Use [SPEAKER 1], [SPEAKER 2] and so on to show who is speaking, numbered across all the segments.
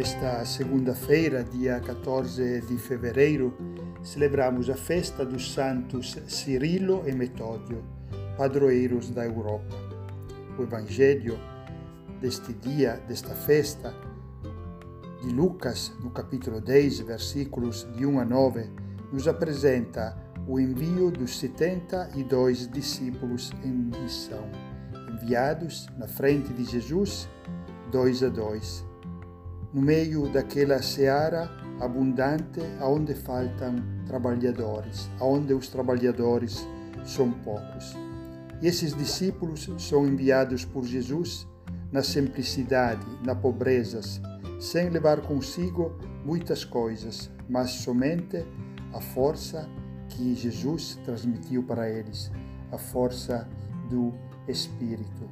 [SPEAKER 1] Nesta segunda-feira, dia 14 de fevereiro, celebramos a festa dos santos Cirilo e Metódio, padroeiros da Europa. O Evangelho deste dia, desta festa, de Lucas, no capítulo 10, versículos de 1 a 9, nos apresenta o envio dos 72 discípulos em missão, enviados na frente de Jesus, dois a dois no meio daquela seara abundante aonde faltam trabalhadores, aonde os trabalhadores são poucos. E esses discípulos são enviados por Jesus na simplicidade, na pobreza, sem levar consigo muitas coisas, mas somente a força que Jesus transmitiu para eles, a força do Espírito.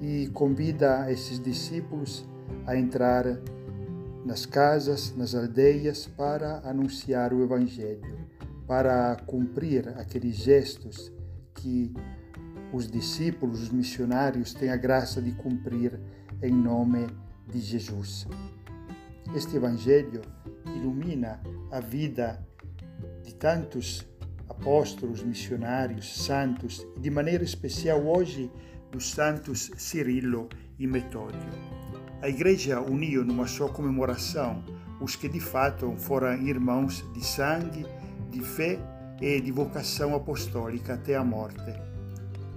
[SPEAKER 1] E convida esses discípulos a entrar nas casas, nas aldeias, para anunciar o Evangelho, para cumprir aqueles gestos que os discípulos, os missionários têm a graça de cumprir em nome de Jesus. Este Evangelho ilumina a vida de tantos apóstolos, missionários, santos e de maneira especial hoje dos santos Cirilo e Metódio a Igreja uniu numa só comemoração os que de fato foram irmãos de sangue, de fé e de vocação apostólica até a morte.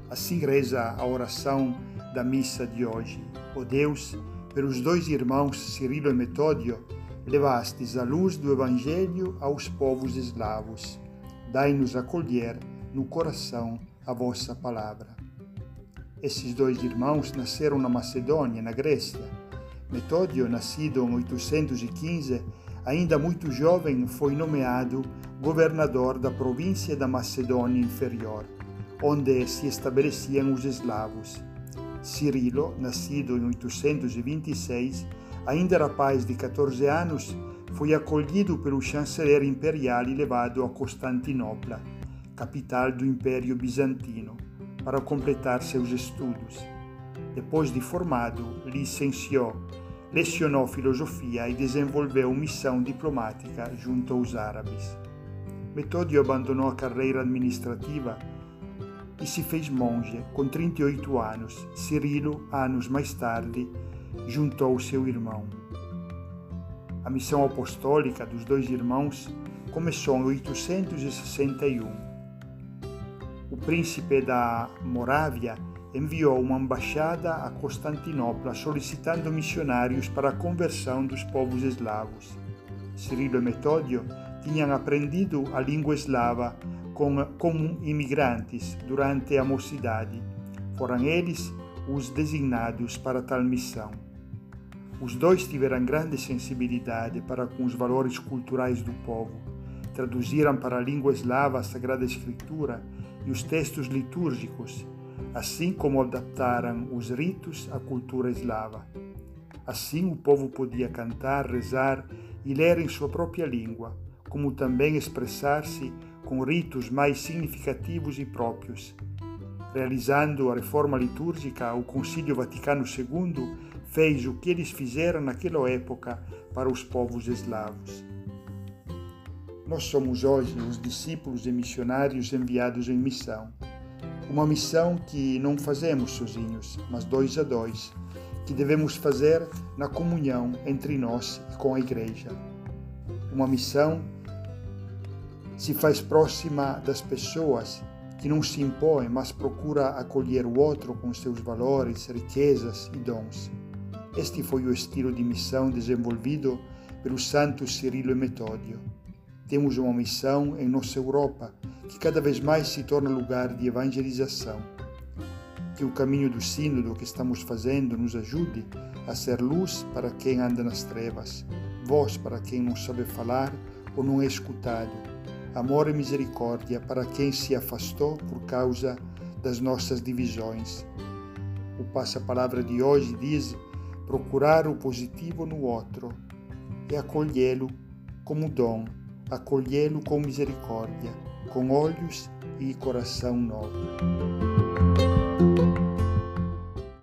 [SPEAKER 1] Assim reza a oração da missa de hoje. Ó oh Deus, pelos dois irmãos Cirilo e Metódio, levastes a luz do Evangelho aos povos eslavos. Dai-nos acolher no coração a vossa palavra. Esses dois irmãos nasceram na Macedônia, na Grécia, Metódio, nascido em 815, ainda muito jovem, foi nomeado governador da província da Macedônia Inferior, onde se estabeleciam os eslavos. Cirilo, nascido em 826, ainda rapaz de 14 anos, foi acolhido pelo chanceler imperial e levado a Constantinopla, capital do Império Bizantino, para completar seus estudos. Depois de formado, licenciou, lecionou filosofia e desenvolveu missão diplomática junto aos árabes. Metódio abandonou a carreira administrativa e se fez monge com 38 anos. Cirilo, anos mais tarde, juntou seu irmão. A missão apostólica dos dois irmãos começou em 861 o príncipe da Morávia enviou uma embaixada a Constantinopla solicitando missionários para a conversão dos povos eslavos. Cirilo e Metódio tinham aprendido a língua eslava como imigrantes durante a mocidade. Foram eles os designados para tal missão. Os dois tiveram grande sensibilidade para com os valores culturais do povo. Traduziram para a língua eslava a Sagrada Escritura e os textos litúrgicos, assim como adaptaram os ritos à cultura eslava. Assim o povo podia cantar, rezar e ler em sua própria língua, como também expressar-se com ritos mais significativos e próprios. Realizando a reforma litúrgica, o Concílio Vaticano II fez o que eles fizeram naquela época para os povos eslavos. Nós somos hoje os discípulos e missionários enviados em missão. Uma missão que não fazemos sozinhos, mas dois a dois, que devemos fazer na comunhão entre nós e com a Igreja. Uma missão se faz próxima das pessoas, que não se impõe, mas procura acolher o outro com seus valores, riquezas e dons. Este foi o estilo de missão desenvolvido pelos santos Cirilo e Metódio. Temos uma missão em nossa Europa que cada vez mais se torna lugar de evangelização. Que o caminho do sínodo que estamos fazendo nos ajude a ser luz para quem anda nas trevas, voz para quem não sabe falar ou não é escutado, amor e misericórdia para quem se afastou por causa das nossas divisões. O passa-palavra de hoje diz procurar o positivo no outro e acolhê-lo como dom acolhê-lo com misericórdia, com olhos e coração novo.